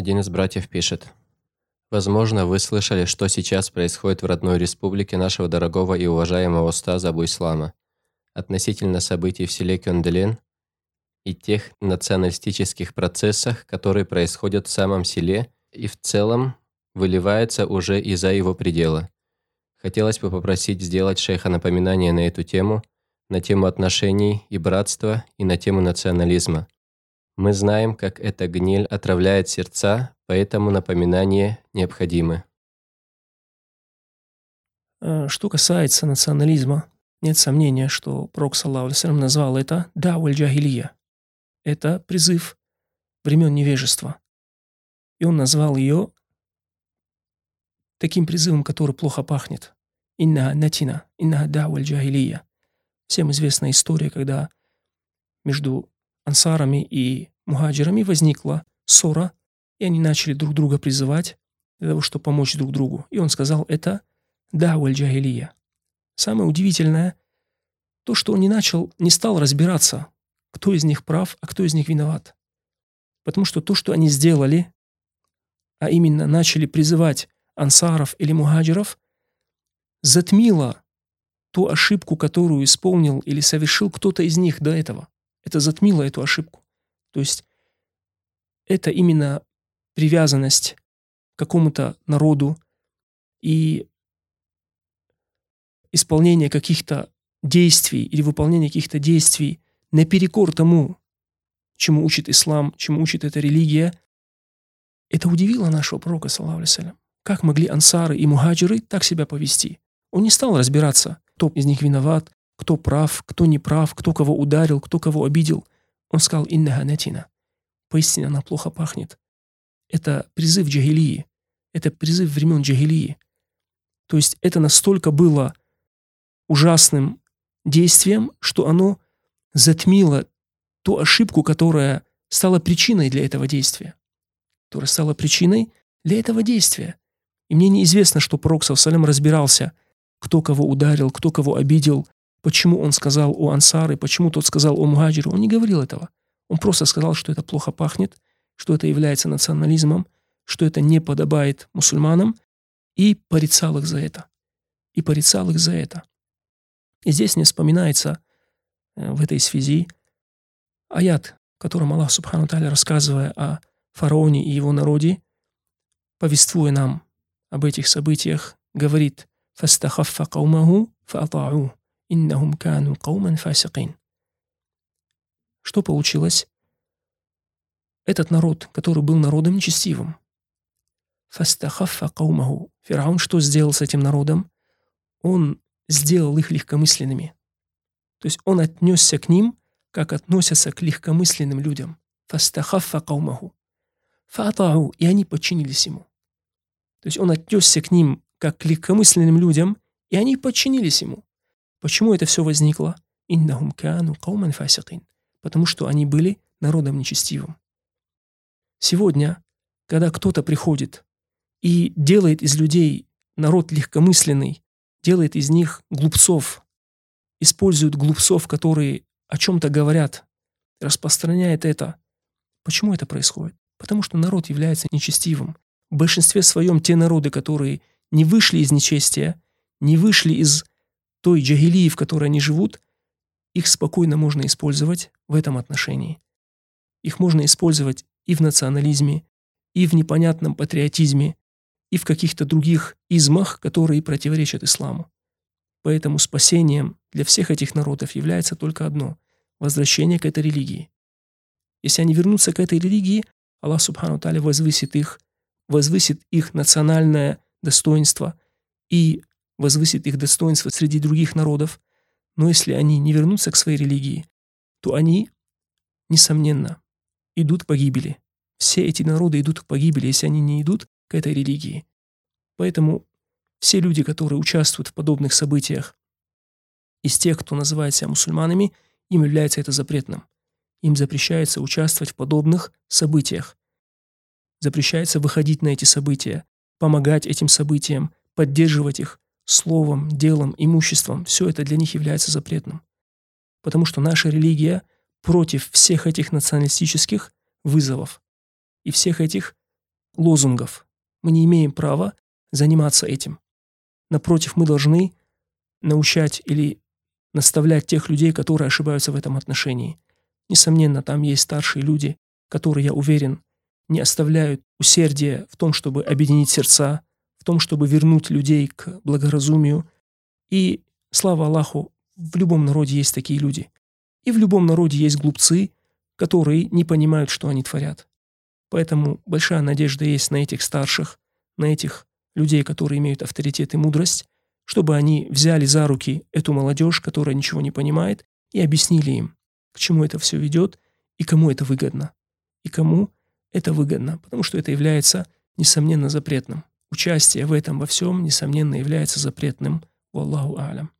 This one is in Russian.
Один из братьев пишет. Возможно, вы слышали, что сейчас происходит в родной республике нашего дорогого и уважаемого устаза Абу Ислама относительно событий в селе Кёнделен и тех националистических процессах, которые происходят в самом селе и в целом выливается уже и за его пределы. Хотелось бы попросить сделать шейха напоминание на эту тему, на тему отношений и братства, и на тему национализма. Мы знаем, как эта гниль отравляет сердца, поэтому напоминания необходимы. Э, что касается национализма, нет сомнения, что Пророк, саллаху назвал это «даваль джахилия». Это призыв времен невежества. И он назвал ее таким призывом, который плохо пахнет. «Инна натина, инна даваль джахилия». Всем известна история, когда между ансарами и мухаджирами возникла ссора, и они начали друг друга призывать для того, чтобы помочь друг другу. И он сказал, это даваль джахилия. Самое удивительное, то, что он не начал, не стал разбираться, кто из них прав, а кто из них виноват. Потому что то, что они сделали, а именно начали призывать ансаров или мухаджиров, затмило ту ошибку, которую исполнил или совершил кто-то из них до этого. Это затмило эту ошибку. То есть это именно привязанность к какому-то народу и исполнение каких-то действий или выполнение каких-то действий наперекор тому, чему учит ислам, чему учит эта религия, это удивило нашего пророка, саллаху Как могли ансары и мухаджиры так себя повести? Он не стал разбираться, кто из них виноват, кто прав, кто не прав, кто кого ударил, кто кого обидел. Он сказал «Инна ганатина». Поистине она плохо пахнет. Это призыв джагилии. Это призыв времен джагилии. То есть это настолько было ужасным действием, что оно затмило ту ошибку, которая стала причиной для этого действия. Которая стала причиной для этого действия. И мне неизвестно, что пророк Салам разбирался, кто кого ударил, кто кого обидел, почему он сказал о ансары, почему тот сказал о мухаджире. Он не говорил этого. Он просто сказал, что это плохо пахнет, что это является национализмом, что это не подобает мусульманам, и порицал их за это. И порицал их за это. И здесь не вспоминается э, в этой связи аят, в котором Аллах Субхану Таля, рассказывая о фараоне и его народе, повествуя нам об этих событиях, говорит «Фастахаффа каумаху фаата'у, иннахум кану кауман фасикин». Что получилось? Этот народ, который был народом нечестивым, фастахаффа каумаху. Фараон что сделал с этим народом? Он сделал их легкомысленными. То есть он отнесся к ним, как относятся к легкомысленным людям. Фастахаффа каумаху. Фатау, и они подчинились ему. То есть он отнесся к ним, как к легкомысленным людям, и они подчинились ему. Почему это все возникло? Иннахум кану кауман фасикин. Потому что они были народом нечестивым. Сегодня, когда кто-то приходит и делает из людей народ легкомысленный, делает из них глупцов, использует глупцов, которые о чем-то говорят, распространяет это. Почему это происходит? Потому что народ является нечестивым. В большинстве своем те народы, которые не вышли из нечестия, не вышли из той джагилии, в которой они живут, их спокойно можно использовать в этом отношении. Их можно использовать и в национализме, и в непонятном патриотизме, и в каких-то других измах, которые противоречат исламу. Поэтому спасением для всех этих народов является только одно – возвращение к этой религии. Если они вернутся к этой религии, Аллах Субхану Таля возвысит их, возвысит их национальное достоинство и возвысит их достоинство среди других народов. Но если они не вернутся к своей религии, то они, несомненно, идут к погибели. Все эти народы идут к погибели, если они не идут к этой религии. Поэтому все люди, которые участвуют в подобных событиях, из тех, кто называет себя мусульманами, им является это запретным. Им запрещается участвовать в подобных событиях. Запрещается выходить на эти события, помогать этим событиям, поддерживать их словом, делом, имуществом. Все это для них является запретным. Потому что наша религия против всех этих националистических вызовов и всех этих лозунгов. Мы не имеем права заниматься этим. Напротив, мы должны научать или наставлять тех людей, которые ошибаются в этом отношении. Несомненно, там есть старшие люди, которые, я уверен, не оставляют усердия в том, чтобы объединить сердца, в том, чтобы вернуть людей к благоразумию. И, слава Аллаху, в любом народе есть такие люди. И в любом народе есть глупцы, которые не понимают, что они творят. Поэтому большая надежда есть на этих старших, на этих людей, которые имеют авторитет и мудрость, чтобы они взяли за руки эту молодежь, которая ничего не понимает, и объяснили им, к чему это все ведет и кому это выгодно. И кому это выгодно, потому что это является, несомненно, запретным. Участие в этом во всем, несомненно, является запретным. Валлаху алям.